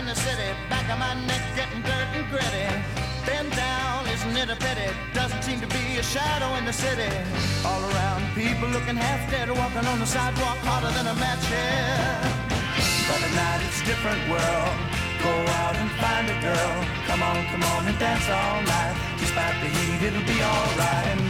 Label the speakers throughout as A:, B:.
A: in the city, back of my neck getting dirt and gritty. Bend down, isn't it a pity? Doesn't seem to be a shadow in the city. All around, people looking half dead, walking on the sidewalk harder than a match here. But at night it's different world. Go out and find a girl. Come on, come on and dance all night. Despite the heat, it'll be alright.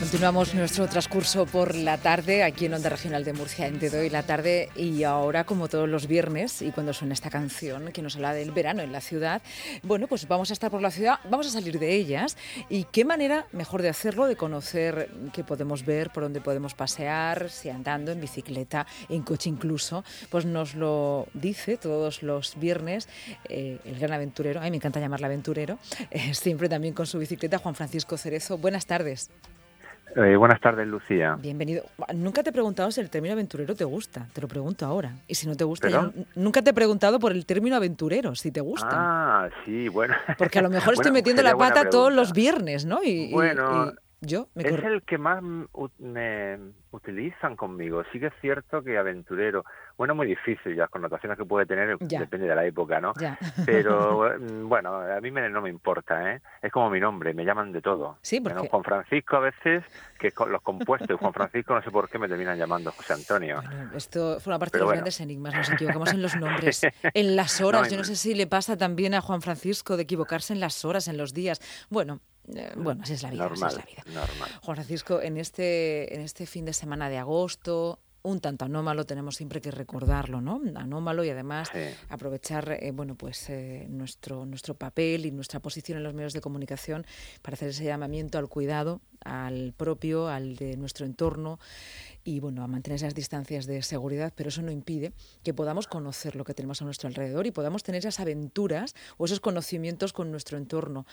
B: Continuamos nuestro transcurso por la tarde aquí en Onda Regional de Murcia en Te Doy la tarde y ahora como todos los viernes y cuando suena esta canción que nos habla del verano en la ciudad, bueno pues vamos a estar por la ciudad, vamos a salir de ellas y qué manera mejor de hacerlo, de conocer qué podemos ver, por dónde podemos pasear, si andando, en bicicleta, en coche incluso, pues nos lo dice todos los viernes eh, el gran aventurero, a mí me encanta llamarle aventurero, eh, siempre también con su bicicleta, Juan Francisco Cerezo. Buenas tardes.
C: Eh, buenas tardes, Lucía.
B: Bienvenido. Nunca te he preguntado si el término aventurero te gusta. Te lo pregunto ahora. Y si no te gusta, ya- nunca te he preguntado por el término aventurero, si te gusta.
C: Ah, sí, bueno.
B: Porque a lo mejor estoy
C: Bueno,
B: metiendo la pata todos los viernes, ¿no? Y,
C: Bueno,
B: y yo me
C: Es el que más me utilizan conmigo. Sí que es cierto que aventurero, bueno, muy difícil, las connotaciones que puede tener
B: Ya.
C: depende de la época, ¿no?
B: Ya.
C: Pero mm, bueno, a mí me- no me importa, ¿eh? Es como mi nombre, me llaman de todo.
B: Sí,
C: Bueno,
B: porque-
C: Juan Francisco a veces, que con los compuestos, Juan Francisco no sé por qué me terminan llamando José Antonio.
B: Bueno, esto fue una parte de
C: Pero
B: los
C: bueno.
B: grandes enigmas. Nos equivocamos en los nombres, en las horas.
C: No,
B: Yo no sé si le pasa también a Juan Francisco de equivocarse en las horas, en los días. Bueno, eh, bueno, así es la vida. así
C: normal,
B: es la vida.
C: normal.
B: Juan Francisco, en este, en este fin de semana de agosto, un tanto anómalo, tenemos siempre que recordarlo, ¿no? Anómalo y además
C: Sí.
B: aprovechar, eh, bueno, pues eh, nuestro, nuestro papel y nuestra posición en los medios de comunicación para hacer ese llamamiento al cuidado, al propio, al de nuestro entorno y, bueno, a mantener esas distancias de seguridad, pero eso no impide que podamos conocer lo que tenemos a nuestro alrededor y podamos tener esas aventuras o esos conocimientos con nuestro entorno.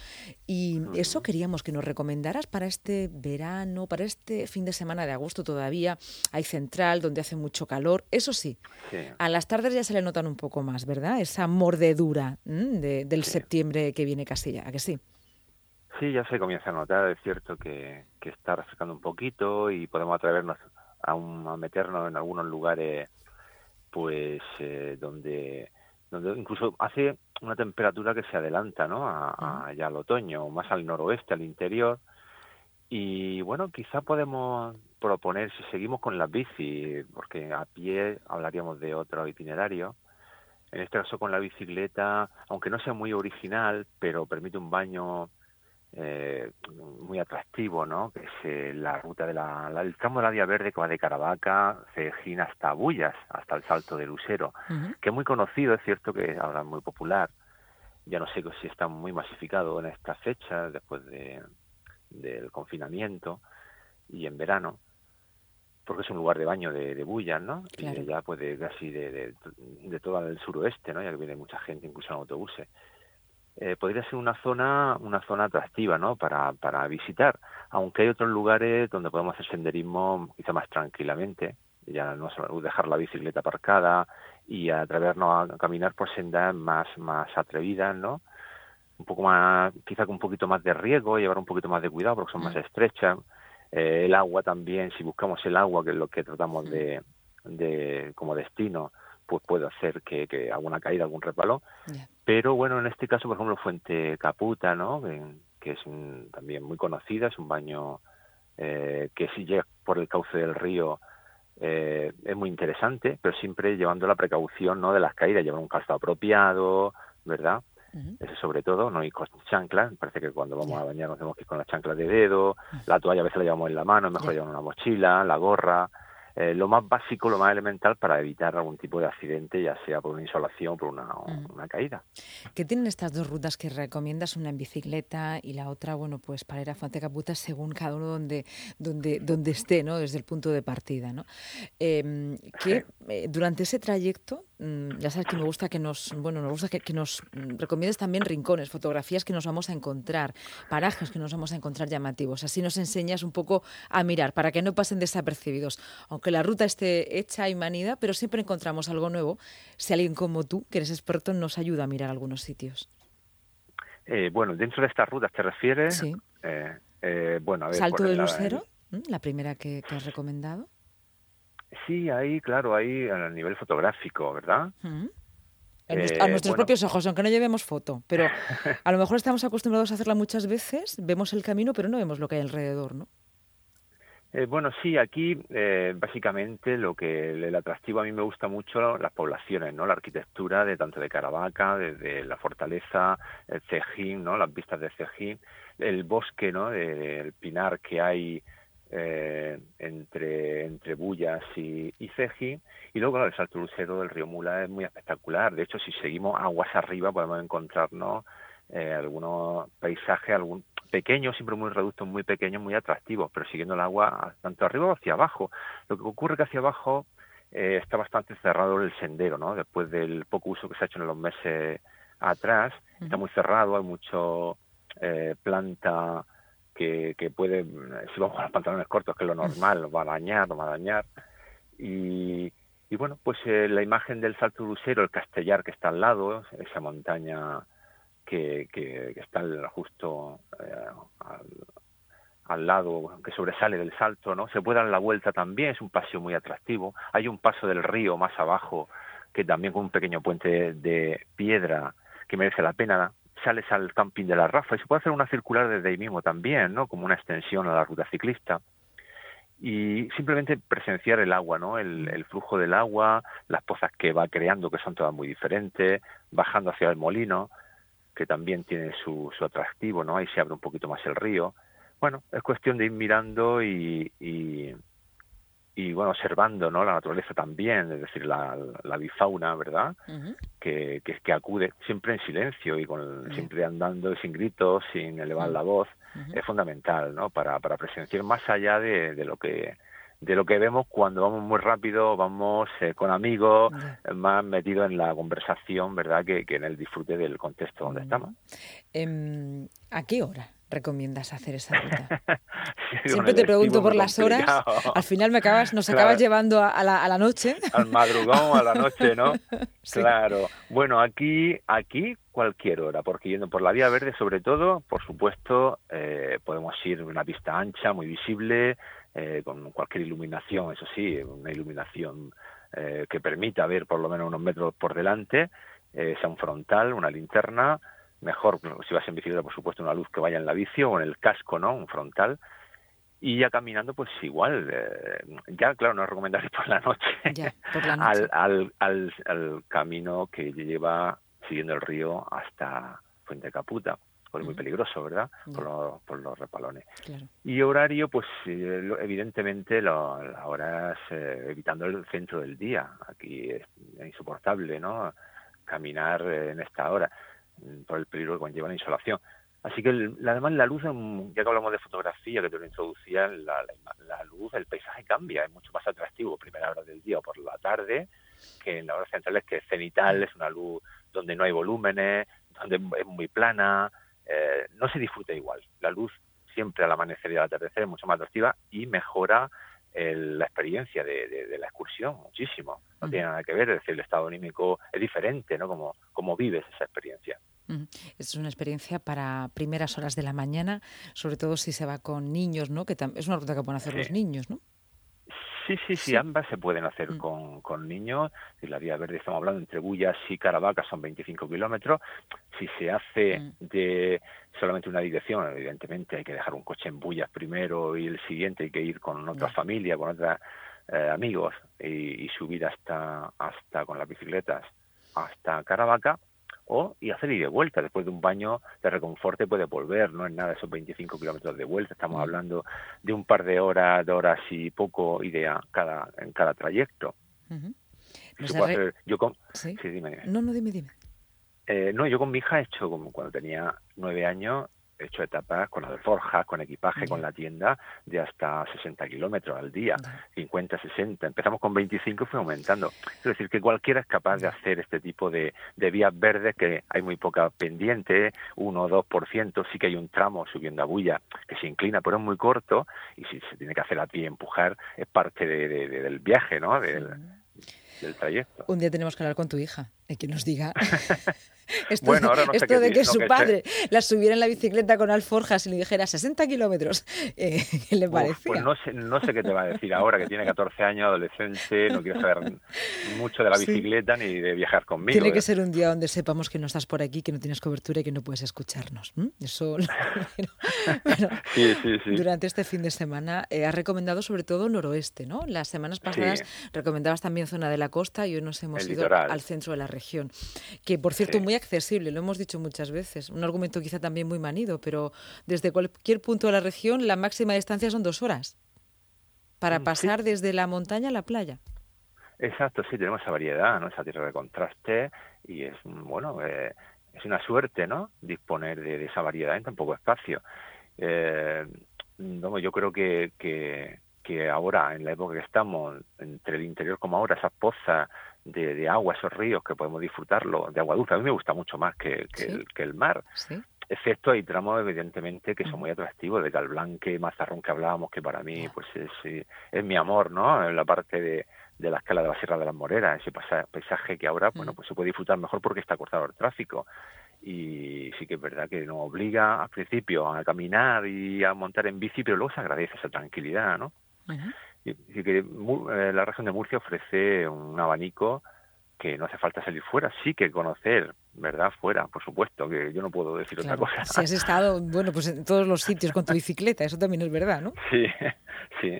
B: Y eso queríamos que nos recomendaras para este verano, para este fin de semana de agosto todavía. Hay central donde hace mucho calor. Eso sí,
C: Sí.
B: a las tardes ya se le notan un poco más, ¿verdad? Esa mordedura del septiembre que viene casi ya, ¿a que sí?
C: Sí, ya se comienza a notar, es cierto que, que está refrescando un poquito y podemos atrevernos a, un- a meternos en algunos lugares, pues eh, donde, donde incluso hace una temperatura que se adelanta, ¿no? A, a- ya al otoño, más al noroeste, al interior. Y bueno, quizá podemos proponer, si seguimos con las bici, porque a pie hablaríamos de otro itinerario, en este caso con la bicicleta, aunque no sea muy original, pero permite un baño eh, muy atractivo, ¿no? Que es eh, la ruta de la, la- el tramo de la Vía Verde que va de Caravaca, Cejín hasta Bullas, hasta el Salto de Lucero, que es muy conocido, es cierto que ahora es muy popular. Ya no sé si está muy masificado en estas fechas, después de, del confinamiento y en verano, porque es un lugar de baño de, de bullas, ¿no?
B: Claro.
C: Y ya pues de casi de, de, de todo el suroeste, ¿no? Ya que viene mucha gente, incluso en autobuses eh, podría ser una zona una zona atractiva no para, para visitar. Aunque hay otros lugares donde podemos hacer senderismo quizá más tranquilamente ya no dejar la bicicleta aparcada y atrevernos a caminar por sendas más más atrevidas no un poco más quizá con un poquito más de riesgo llevar un poquito más de cuidado porque son más
B: Mm.
C: estrechas. Eh, el agua también si buscamos el agua que es lo que tratamos de, de como destino pues puede hacer que, que alguna caída algún
B: Ya.
C: pero bueno, en este caso, por ejemplo, Fuente Caputa, ¿no? Que, es un- también muy conocida, es un baño eh, que si llega por el cauce del río eh, es muy interesante, pero siempre llevando la precaución, ¿no? De las caídas, llevar un calzado apropiado, ¿verdad? Eso sobre todo, no ir con chanclas. Parece que cuando vamos a bañarnos tenemos que ir con las chanclas de dedo. La toalla a veces la llevamos en la mano, es mejor llevar una mochila, la gorra. Eh, lo más básico, lo más elemental para evitar algún tipo de accidente, ya sea por una insolación o por una,
B: Ujú.
C: una caída.
B: ¿Qué tienen estas dos rutas que recomiendas? Una en bicicleta y la otra, bueno, pues para ir a Fuente Caputa según cada uno donde, donde, donde esté, ¿no? Desde el punto de partida, ¿no? Em, que eh, durante ese trayecto, mm, ya sabes que me gusta que nos, bueno, nos gusta que, que nos mm, recomiendes también rincones, fotografías que nos vamos a encontrar, parajes que nos vamos a encontrar llamativos. Así nos enseñas un poco a mirar para que no pasen desapercibidos. Aunque la ruta esté hecha y manida, pero siempre encontramos algo nuevo. Si alguien como tú, que eres experto, nos ayuda a mirar algunos sitios.
C: Eh, bueno, dentro de estas rutas te refieres.
B: Sí.
C: Eh, eh, bueno, a ver,
B: Salto de
C: la-
B: Lucero, la primera que, que has recomendado.
C: Sí, ahí, claro, ahí a nivel fotográfico, ¿verdad?
B: A, nuestros propios ojos, aunque no llevemos foto. Pero a lo mejor estamos acostumbrados a hacerla muchas veces, vemos el camino, pero no vemos lo que hay alrededor, ¿no?
C: Eh, bueno, sí, aquí eh, básicamente lo que el atractivo a mí me gusta mucho las poblaciones, ¿no? La arquitectura de tanto de Caravaca, desde la fortaleza, el Cejín, ¿no? Las vistas de Cejín, el bosque, ¿no? del pinar que hay eh, entre entre Bullas y, y Cejín y luego el salto lucero del río Mula es muy espectacular. De hecho, si seguimos aguas arriba podemos encontrarnos algunos paisajes, algún pequeños, siempre muy reductos, muy pequeños, muy atractivos, pero siguiendo el agua tanto arriba como hacia abajo. Lo que ocurre que hacia abajo eh, está bastante cerrado el sendero, ¿no? Después del poco uso que se ha hecho en los meses atrás, está muy cerrado, hay mucho eh, planta que, que puede, si vamos con los pantalones cortos, que es lo normal, va a dañar, va a dañar. Y, y bueno, pues eh, la imagen del Salto Lucero, el Castellar que está al lado, esa montaña que, que, está justo eh, al, lado, que sobresale del salto, ¿no? Se puede dar la vuelta también, es un paseo muy atractivo. Hay un paso del río más abajo, que también con un pequeño puente de piedra que merece la pena. Sales al camping de la Rafa y se puede hacer una circular desde ahí mismo también, ¿no? Como una extensión a la ruta ciclista y simplemente presenciar el agua, ¿no? El, flujo del agua, las pozas que va creando, que son todas muy diferentes, bajando hacia el molino, que también tiene su, su atractivo, ¿no? Ahí se abre un poquito más el río. Bueno, es cuestión de ir mirando y, y bueno, observando, ¿no? La naturaleza también, es decir, la, la bifauna, ¿verdad? que, que, que, acude siempre en silencio y con, siempre andando sin gritos, sin elevar la voz, es fundamental, ¿no? Para, para presenciar más allá de, de lo que de lo que vemos cuando vamos muy rápido, vamos eh, con amigos, más metidos en la conversación, ¿verdad? Que, que, en el disfrute del contexto donde estamos.
B: Eh, ¿A qué hora recomiendas hacer esa ruta? Siempre te pregunto por las horas. Al final me acabas, nos acabas llevando a la, a la, noche.
C: Al madrugón, a la noche, ¿no? sí. Claro. Bueno, aquí, aquí cualquier hora, porque yendo por la vía verde, sobre todo, por supuesto, eh, podemos ir en una pista ancha, muy visible, eh, con cualquier iluminación, eso sí, una iluminación eh, que permita ver por lo menos unos metros por delante, eh, sea un frontal, una linterna, mejor si vas en bicicleta, por supuesto, una luz que vaya en la bici o en el casco, ¿no? Un frontal. Y ya caminando, pues igual, eh, ya claro, no es recomendable por la noche,
B: ya, por la noche.
C: Al, al, al, al, camino que lleva siguiendo el río hasta Fuente Caputa pues muy peligroso, ¿verdad? Por, los, por los repalones.
B: Claro.
C: Y horario, pues evidentemente lo, las horas eh, evitando el centro del día. Aquí es insoportable, ¿no? Caminar en esta hora por el peligro que conlleva la insolación. Así que el, además la luz, ya que hablamos de fotografía, que te lo introducía, la, luz, el paisaje cambia, es mucho más atractivo primera hora del día o por la tarde que en la hora central que es cenital, es una luz donde no hay volúmenes, donde es muy plana, eh, no se disfruta igual. La luz siempre al amanecer y al atardecer es mucho más atractiva y mejora el, la experiencia de, de, de, la excursión muchísimo. No tiene nada que ver, es decir, el estado anímico es diferente, ¿no? Como, como vives esa experiencia.
B: Es una experiencia para primeras horas de la mañana, sobre todo si se va con niños, ¿no? Que es una ruta que pueden hacer sí. los niños, ¿no?
C: Sí, sí, sí, ambas se pueden hacer mm. con, con niños. Si la vía verde estamos hablando entre Bullas y Caravaca son 25 kilómetros. Si se hace mm. de solamente una dirección, evidentemente hay que dejar un coche en Bullas primero y el siguiente hay que ir con otra familia, con otros eh, amigos y, y, subir hasta, hasta con las bicicletas hasta Caravaca o y hacer y de vuelta. Después de un baño de reconforte puede volver, no es nada esos 25 kilómetros de vuelta. Estamos mm. hablando de un par de horas, de horas y poco idea cada, en cada trayecto.
B: Uh -huh.
C: hacer, yo con,
B: ¿Sí?
C: sí, dime, dime.
B: No, no, dime, dime.
C: Eh, no, yo con mi hija he hecho como cuando tenía nueve años, he hecho etapas con alforjas, con equipaje, con la tienda, de hasta 60 kilómetros al día, yeah. 50, 60. Empezamos con 25 y fue aumentando. Es decir, que cualquiera es capaz de hacer este tipo de, de vías verdes, que hay muy poca pendiente, 1 o 2%, sí que hay un tramo subiendo a bulla que se inclina, pero es muy corto, y si se tiene que hacer a pie empujar, es parte de, de, del viaje, ¿no? Del, del trayecto.
B: Un día tenemos que hablar con tu hija que nos diga esto, esto de que su padre la subiera en la bicicleta con alforjas y le dijera 60 kilómetros, eh, ¿qué le parece?
C: Pues no sé, no sé qué te va a decir ahora, que tiene 14 años, adolescente, no quiere saber mucho de la bicicleta ni de viajar conmigo.
B: Tiene que
C: ¿eh?
B: ser un día donde sepamos que no estás por aquí, que no tienes cobertura y que no puedes escucharnos. Eso,
C: sí, sí, sí.
B: Durante este fin de semana eh, has recomendado sobre todo noroeste, ¿no? Las semanas pasadas recomendabas también zona de la costa y hoy nos hemos ido al centro de la región, que por cierto muy accesible, lo hemos dicho muchas veces, un argumento quizá también muy manido, pero desde cualquier punto de la región la máxima distancia son dos horas para mm, pasar desde la montaña a la playa.
C: Exacto, sí, tenemos esa variedad, ¿no? esa tierra de contraste y es, bueno, eh, es una suerte, ¿no? Disponer de, esa variedad en tan poco espacio. Eh, yo creo que, que, que ahora, en la época que estamos, entre el interior como ahora, esas pozas de, agua, esos ríos que podemos disfrutarlo, de agua dulce. A mí me gusta mucho más que, que, el, mar. Excepto hay tramos, evidentemente, que son muy atractivos, de Calblanque, Mazarrón, que hablábamos, que para mí pues es, es mi amor, ¿no? En la parte de, de la escala de la Sierra de las Moreras, ese paisaje que ahora, bueno, pues se puede disfrutar mejor porque está cortado el tráfico. Y sí que es verdad que nos obliga al principio a caminar y a montar en bici, pero luego se agradece esa tranquilidad, ¿no? Y, que eh, la región de Murcia ofrece un abanico que no hace falta salir fuera, sí que conocer, ¿verdad? Fuera, por supuesto, que yo no puedo decir otra cosa.
B: Si has estado, bueno, pues en todos los sitios con tu bicicleta, eso también es verdad, ¿no?
C: Sí, sí,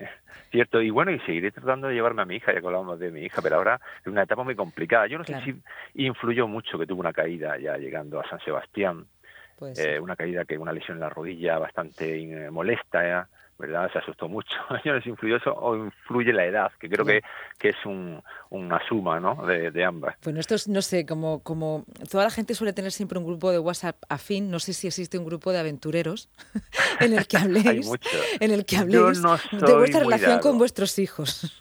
C: cierto. Y bueno, y seguiré tratando de llevarme a mi hija, ya que hablamos de mi hija, pero ahora es una etapa muy complicada. Yo no sé si influyó mucho que tuvo una caída ya llegando a San Sebastián, eh, una caída que una lesión en la rodilla bastante molesta, ¿eh? ¿Verdad? Se asustó mucho. ¿No les influyó eso o influye la edad? Que creo que, que es un, una suma, ¿no? De, de, ambas.
B: Bueno, esto es, no sé, como, como toda la gente suele tener siempre un grupo de WhatsApp afín, no sé si existe un grupo de aventureros en el que habléis, en el que habléis de vuestra relación con vuestros hijos.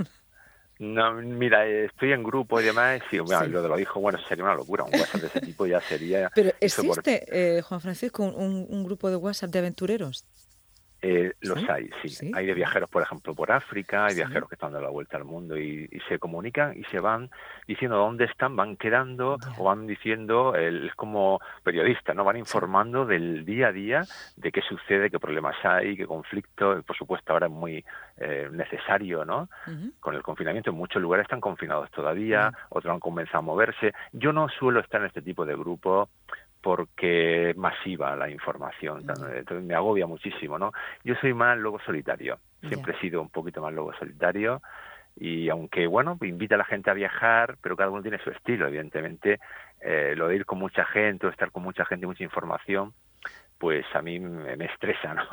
C: No, mira, estoy en grupo y demás, y bueno, lo de lo dijo, bueno, sería una locura, un WhatsApp de ese tipo ya sería...
B: Pero existe, eh, Juan Francisco, un, un, grupo de WhatsApp de aventureros.
C: Eh, los hay, sí. Hay de viajeros, por ejemplo, por África, hay viajeros que están dando la vuelta al mundo y, se comunican y se van diciendo dónde están, van quedando o van diciendo, es como periodistas, ¿no? Van informando del día a día de qué sucede, qué problemas hay, qué conflictos. Por supuesto, ahora es muy eh, necesario, ¿no? Con el confinamiento, en muchos lugares están confinados todavía, otros han comenzado a moverse. Yo no suelo estar en este tipo de grupos porque es masiva la información, entonces me agobia muchísimo, ¿no? Yo soy más lobo solitario, siempre he sido un poquito más lobo solitario y aunque, bueno, invita a la gente a viajar, pero cada uno tiene su estilo, evidentemente, eh, lo de ir con mucha gente o estar con mucha gente y mucha información, pues a mí me, estresa, ¿no?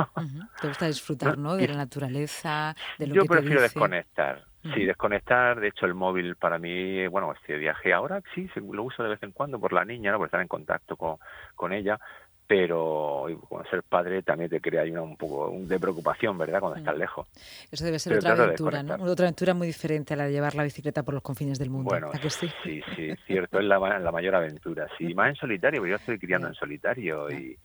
B: Te gusta disfrutar, ¿no? De la naturaleza, de lo
C: Yo
B: que
C: prefiero
B: te
C: desconectar. Sí, desconectar. De hecho, el móvil para mí, bueno, este viaje ahora sí, lo uso de vez en cuando por la niña, ¿no? Por estar en contacto con, con ella. Pero con ser padre también te crea una, un poco de preocupación, ¿verdad? Cuando estás lejos.
B: Eso debe ser otra aventura, ¿no? Otra aventura muy diferente a la de llevar la bicicleta por los confines del mundo.
C: Bueno, sí? sí, sí, cierto. Es la, la mayor aventura. Sí, más en solitario, porque yo estoy criando en solitario y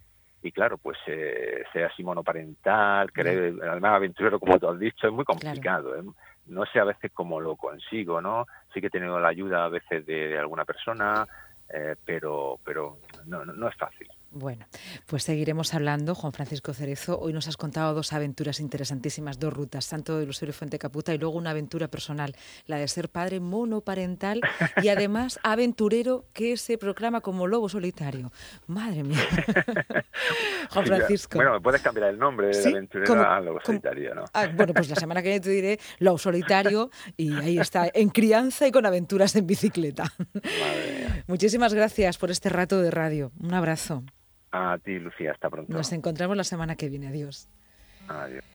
C: y claro, pues eh, sea así monoparental, querer, además aventurero como tú has dicho, es muy complicado. ¿eh? No sé a veces cómo lo consigo, ¿no? Sí que he tenido la ayuda a veces de, alguna persona, eh, pero, pero no, no es fácil.
B: Bueno, pues seguiremos hablando. Juan Francisco Cerezo, hoy nos has contado dos aventuras interesantísimas, dos rutas, Santo de Lucerio Fuente Caputa y luego una aventura personal, la de ser padre monoparental y además aventurero que se proclama como lobo solitario. Madre mía. Juan Francisco.
C: bueno, me puedes cambiar el nombre de aventurero a lobo solitario, ¿no?
B: Ah, bueno, pues la semana que viene te diré lobo solitario y ahí está, en crianza y con aventuras en bicicleta. Muchísimas gracias por este rato de radio. Un abrazo.
C: A ti, Lucía, hasta pronto.
B: Nos encontramos la semana que viene. Adiós.
C: Adiós.